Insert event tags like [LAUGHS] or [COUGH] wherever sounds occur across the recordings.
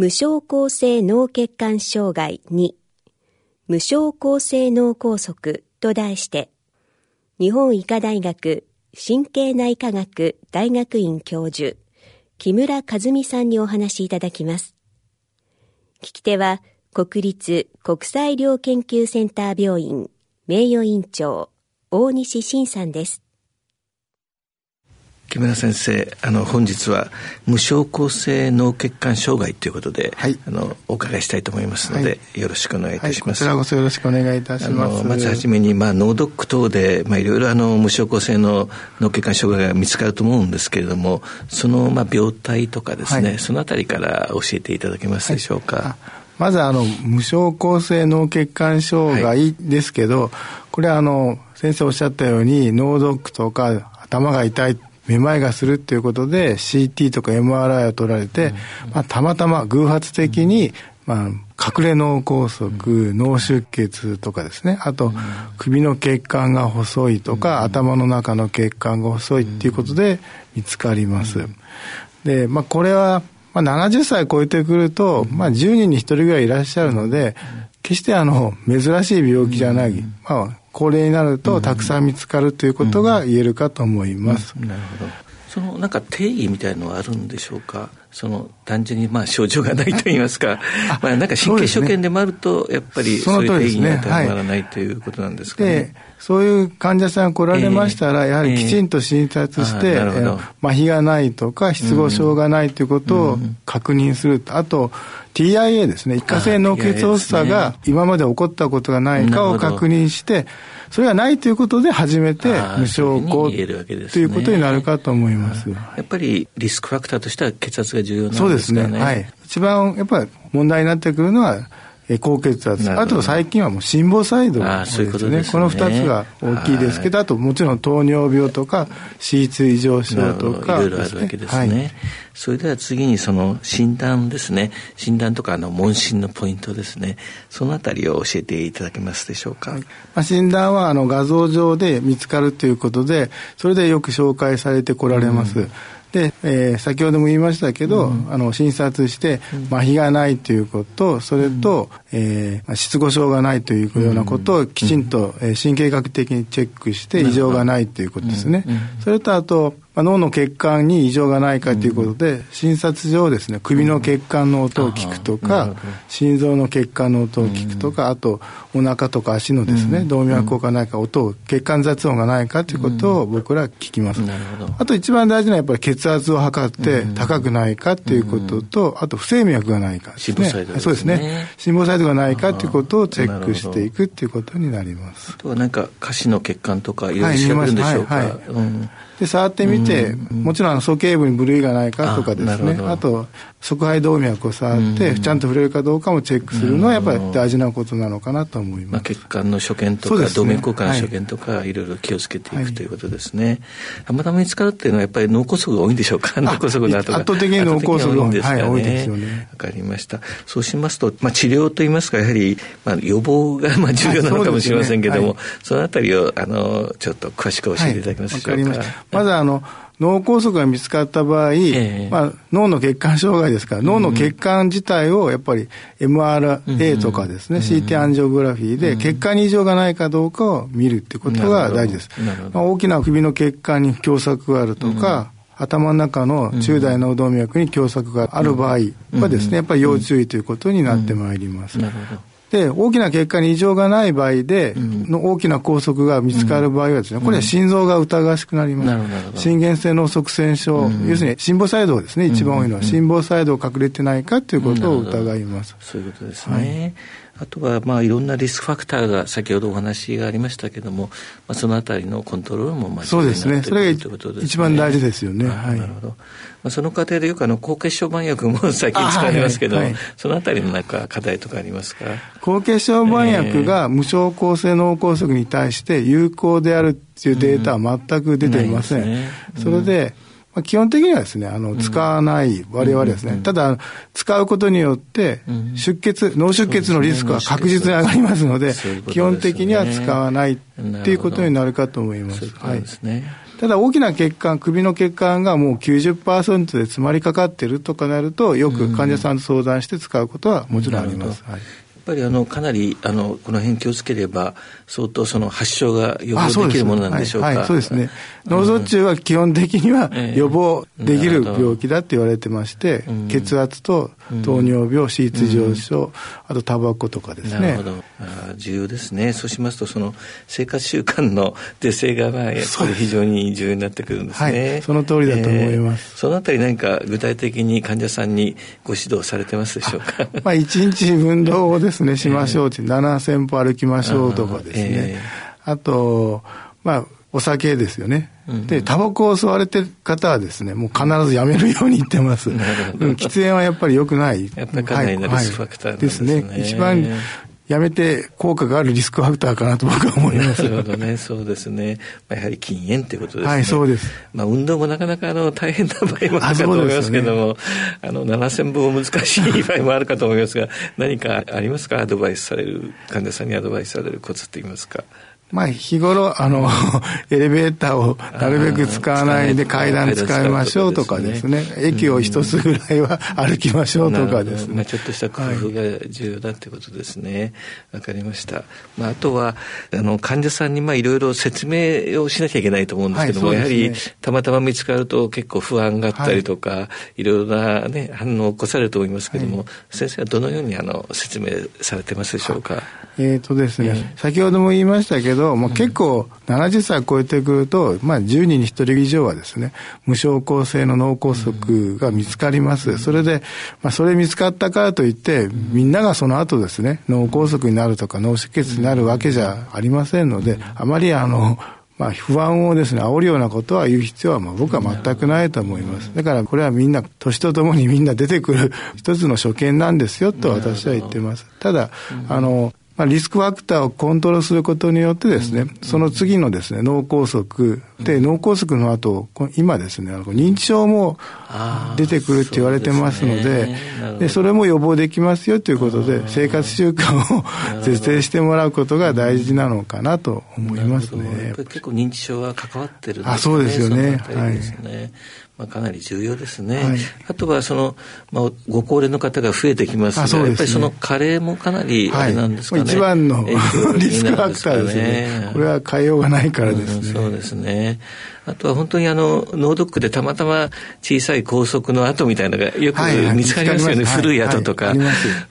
無症候性脳血管障害2無症候性脳梗塞と題して日本医科大学神経内科学大学院教授木村和美さんにお話しいただきます。聞き手は国立国際医療研究センター病院名誉院長大西晋さんです。木村先生あの本日は無症候性脳血管障害ということで、はい、あのお伺いしたいと思いますので、はい、よろしくお願いいたします、はい、こちらこそよろしくお願いいたします。まずはじめに、まあ、脳ドック等で、まあ、いろいろあの無症候性の脳血管障害が見つかると思うんですけれどもその、まあ、病態とかですね、そのあたりから教えていただけますでしょうか、まずあの無症候性脳血管障害ですけど、これはあの先生おっしゃったように脳ドックとか頭が痛いめまいがするっていうことで CT とか MRI を取られて、まあ、たまたま偶発的に、まあ、隠れ脳梗塞、脳出血とかですね。あと首の血管が細いとか、頭の中の血管が細いっていうことで見つかります。で、まあ、これは、まあ、70歳超えてくると、まあ、10人に1人ぐらいいらっしゃるので決してあの珍しい病気じゃない、まあ、高齢になるとたくさん見つかるということが言えるかと思います。なるほど。そのなんか定義みたいのはあるんでしょうか？その単純にまあ症状がないと言いますか [LAUGHS] まあなんか神経所見でもあるとやっぱりそういう定義に当てはまらないということなんですかね。そういう患者さん来られましたら、やはりきちんと診察して、えー、麻痺がないとか失語症がないということを確認する、あと TIA ですね。一過性脳血発作が今まで起こったことがないかを確認してそれがないということで初めて無症候ということになるかと思います。やっぱりリスクファクターとしては血圧が重要なんですかね。そうですね。はい。一番やっぱり問題になってくるのは高血圧。あと最近はもう心房細動ですね。ううすね。この2つが大きいですけどあともちろん糖尿病とか脂質異常症とか、ね、いろいろあるわけですね、はい、それでは次にその診断ですね。診断とかの問診のポイントですね。そのあたりを教えていただけますでしょうか、はい、まあ、診断はあの画像上で見つかるということでそれでよく紹介されてこられます、うんで、えー、先ほども言いましたけど、うん、あの診察して麻痺がないということそれと、うん、えー、失語症がないというようなことをきちんと、えー、神経学的にチェックして異常がないということですね。それとあとまあ、脳の血管に異常がないかということで、うん、診察上ですね首の血管の音を聞くとか、うん、心臓の血管の音を聞くとか、うん、あとお腹とか足のですね、動脈硬化ないか音を血管雑音がないかということを僕ら聞きます、あと一番大事なのはやっぱり血圧を測って高くないかということと、あと不整脈がないかですね。そうですね。心房細動がないかということをチェックしていくということになります。あとは何か下肢の血管とかいろいろ調べるんでしょうか、はいはいはい。で触ってみて、もちろん鼠径部に部類がないかとかですね。あと側肺動脈を触って、ちゃんと触れるかどうかもチェックするのはやっぱり大事なことなのかなと思います、まあ、血管の所見とか、ね、動脈硬化の所見とか、はい、いろいろ気をつけていくということですね、たまたま見つかるっていうのはやっぱり脳梗塞が多いんでしょうか？脳梗塞の後が圧倒的に脳梗塞が多いんですかね、はい、多いですよねわかりましたそうしますと、まあ、治療とい。い。ますかやはり、まあ、予防がまあ重要なのかもしれませんけども、そ、ね,、のあたりをあのちょっと詳しく教えてい。ただけますでしょうか、まずあの脳梗塞が見つかった場合、えー、まあ、脳の血管障害ですから、脳の血管自体をやっぱり MRA とかですね、うん、CT アンジオグラフィーで血管に異常がないかどうかを見るってことが大事です。まあ、大きな首の血管に狭窄があるとか、うん、頭の中の中大脳動脈に狭窄がある場合はですね、やっぱり要注意ということになってまいります。で大きな血管に異常がない場合で、の大きな拘束が見つかる場合はですね、これは心臓が疑わしくなります。心原性脳塞栓症、要するに心房細動ですね、一番多いのは。心房細動隠れてないかということを疑います。そういうことですね。あとはまあいろんなリスクファクターが先ほどお話がありましたけども、まあ、そのあたりのコントロールもまあそうですね。それが一番大事ですよね、はい、なるほど、まあ、その過程でよくあの高血小板薬も [LAUGHS] 最近使われますけど、はい。はい、そのあたりのなんか課題とかありますか？高血小板薬が無症候性脳梗塞に対して有効であるっていうデータは全く出ていません、うんね。うん、それでまあ、基本的にはですね、あの、使わない我々ですね。ただ、使うことによって、出血、脳出血のリスクは確実に上がりますので、基本的には使わないっていうことになるかと思います。はい。ただ大きな血管、首の血管がもう90%で詰まりかかってるとかなると、よく患者さんと相談して使うことはもちろんあります。はい。ぱりあのかなりあのこの辺気をつければ相当その発症が予防できるものなんでしょうか。はい、そうですね。脳卒中は基本的には予防できる病気だって言われてまして、血圧と糖尿病、脂質上昇、あとタバコとかですね。なるほど。重要ですね。そうしますとその生活習慣の是正がまあやっぱり非常に重要になってくるんですね。はい、その通りだと思います。えー、そのあたり何か具体的に患者さんにご指導されてますでしょうか？まあ一日運動をですね、[LAUGHS] しましょうって、7000歩歩きましょうとかですね。あと、まあ、お酒ですよね。で、タバコを吸われてる方はですね、もう必ずやめるように言ってます。[LAUGHS] 喫煙はやっぱり良くない。やっぱりかなりのリスクファクターですね。ですね。一番やめて効果があるリスクファクターかなと僕は思います。なるほどね、そうですね。まあ、やはり禁煙ってことですね。はい、そうです。まあ、運動もなかなかあの大変な場合もあるかと思いますけども、あ、ね、の、7000歩難しい場合もあるかと思いますが、何かありますか？アドバイスされる、患者さんにアドバイスされるコツって言いますか？まあ、日頃、あの、[LAUGHS] エレベーターをなるべく使わないで階段使いましょうとかですね、駅を一つぐらいは歩きましょうとかですね。まあ、ちょっとした工夫が重要だってことですね。わ、かりました。まあ、あとは、あの、患者さんに、まあ、いろいろ説明をしなきゃいけないと思うんですけども、やはり、たまたま見つかると結構不安があったりとか、い、ろいろなね、反応を起こされると思いますけども、先生はどのようにあの、説明されてますでしょうか？えっ、とですね、先ほども言いましたけど、ど、もう結構70歳超えてくると、まあ、10人に1人以上はですね無症候性の脳梗塞が見つかります、それで、まあ、それ見つかったからといってみんながその後ですね脳梗塞になるとか脳出血になるわけじゃありませんのであまりあのまあ、不安をですね、煽るようなことは言う必要は、まあ、僕は全くないと思います。だから、これはみんな、年とともにみんな出てくる一つの所見なんですよ、と私は言ってます。ただ、あの、まあ、リスクファクターをコントロールすることによってですね、その次のですね、脳梗塞で、脳梗塞の後、今ですね、認知症も出てくるって言われてますので、でそれも予防できますよということで、生活習慣を是正してもらうことが大事なのかなと思いますね。結構認知症は関わってるんですね。あ、そうですよね。はい。まあ、かなり重要ですね、はい、あとはその、まあ、ご高齢の方が増えてきますが、ね、やっぱりその加齢もかなりあれなんですかね、はい、一番の [LAUGHS] リスクファクターですね。これは変えようがないからですね、うん、そうですねあとは本当にあの脳ドックでたまたま小さい拘束の跡みたいなのがよく見つかりますよね、古い跡とか、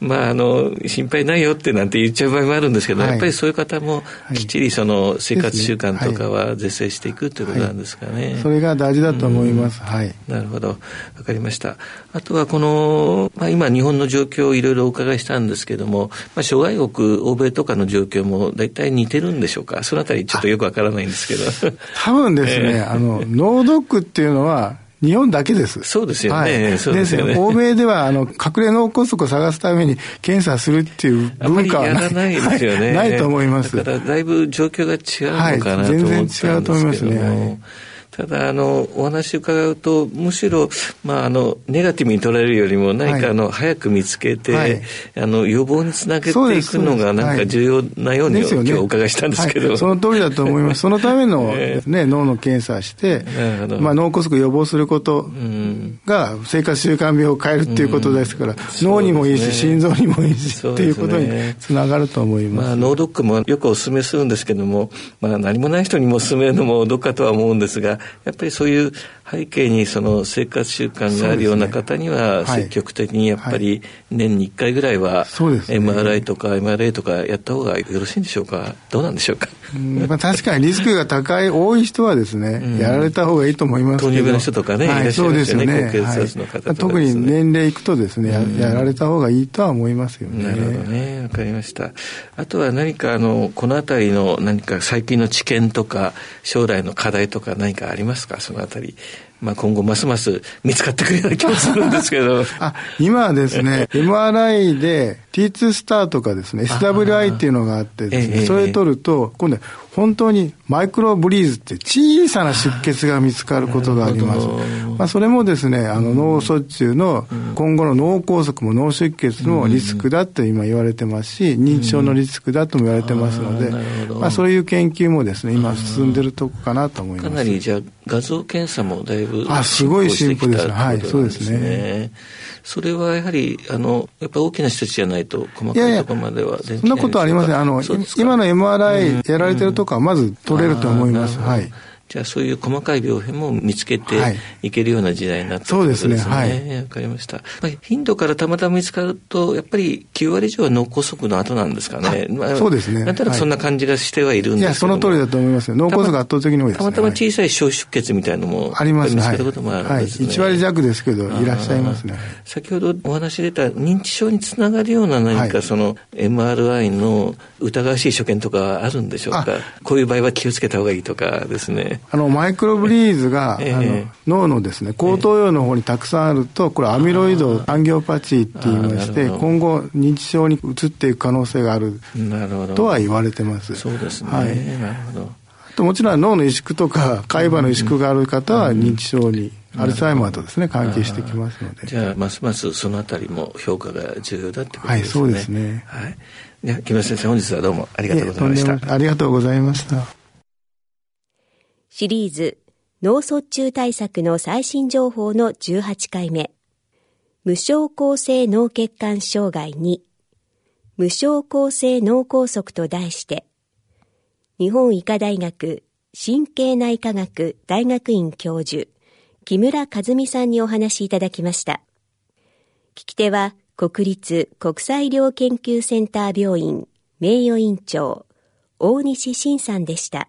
まああの心配ないよってなんて言っちゃう場合もあるんですけど、やっぱりそういう方もきっちりその生活習慣とかは是正していくということなんですかね、それが大事だと思います、はい、なるほど。わかりました。あとはこの、まあ、今日本の状況をいろいろお伺いしたんですけども、まあ、諸外国欧米とかの状況も大体似てるんでしょうか？そのあたりちょっとよくわからないんですけど。多分ですね、[LAUGHS] あの、脳ドックっていうのは、日本だけです。そうですよね。はい、ですよね。欧米では、あの、隠れ脳梗塞を探すために検査するっていう文化はない。ないですよね、はい。ないと思います。だから、だいぶ状況が違うのかな。はい、全然違うと思いますね。ただあのお話伺うとむしろ、まあ、あのネガティブに捉えるよりも何かあの、はい、早く見つけて、はい、あの予防につなげていくのがなんか重要なように、はい、今日お伺いしたんですけど、はい、その通りだと思います。[LAUGHS] そのための、ね、脳の検査して、まあ、脳梗塞予防することが生活習慣病を変えるっていうことですから、脳にもいいし、心臓にもいいし、っていうことにつながると思います、まあ、脳ドックもよくお勧めするんですけども、まあ、何もない人にも勧めるのもどっかとは思うんですがやっぱりそういう背景にその生活習慣があるような方には積極的にやっぱり年に1回ぐらいは MRI とか MRA とかやった方がよろしいんでしょうか？どうなんでしょうか、まあ、確かにリスクが高い多い人はですね、うん、やられた方がいいと思います糖尿病の人とかね、はい、いらっしゃいますよね高血圧の方とか、ね、特に年齢いくとですねややられた方がいいとは思いますよね。なるほどね。わかりました。あとは何かあのこの辺りの何か最近の知見とか将来の課題とか何かありますか？その辺りまあ、今後ますます見つかってくるような気もするんですけど。[LAUGHS] あ今はですね [LAUGHS] MRI で T2 スターとかですね SWI っていうのがあってですね、それ取ると今度本当にマイクロブリーズって小さな出血が見つかることがあります。まあ、それもですね、あの脳卒中の今後の脳梗塞も脳出血のリスクだと今言われてますし、認知症のリスクだとも言われてますので、まあ、そういう研究もですね、今進んでるとこかなと思います。かなりじゃあ画像検査もだいぶあ、すごい進歩ですね。はい、そうですね。それはやはり、あの、やっぱ大きな人たちじゃないと細かいところまではそんなことはありません。あの、今の MRI やられてるとこはまず取れると思います。はい。じゃあそういう細かい病変も見つけていけるような時代になったということですね。はい、そうですね。はい。わかりました。まあ、頻度からたまたま見つかると、やっぱり9割以上は脳梗塞の後なんですかね。まあ、そうですね。なんとなくそんな感じがしてはいるんですけい、いや、その通りだと思いますよ。脳梗塞圧倒的に多いです、ね、たまたま小さい小出血みたいなのもありますね。見つけたこともあるんですね。はい、1割弱ですけど、いらっしゃいますね。先ほどお話出た認知症につながるような何かその MRI の疑わしい所見とかあるんでしょうか？こういう場合は気をつけた方がいいとかですね。あの、マイクロブリーズが、[LAUGHS] えの脳のですね後頭葉の方にたくさんあるとこれアミロイドアンギオパチーって言いまして今後認知症に移っていく可能性があるとは言われてます。そうですね、はい、なるほど。ともちろん脳の萎縮とか海馬の萎縮がある方は認知症に、アルツハイマーとですね関係してきますので。じゃあますますそのあたりも評価が重要だってことですね。はいそうですね。はい。では木村先生本日はどうもありがとうございました。ありがとうございましたシリーズ脳卒中対策の最新情報の18回目。無症候性脳血管障害2無症候性脳梗塞と題して。日本医科大学神経内科学大学院教授木村和美さんにお話しいただきました。聞き手は国立国際医療研究センター病院名誉院長大西晋さんでした。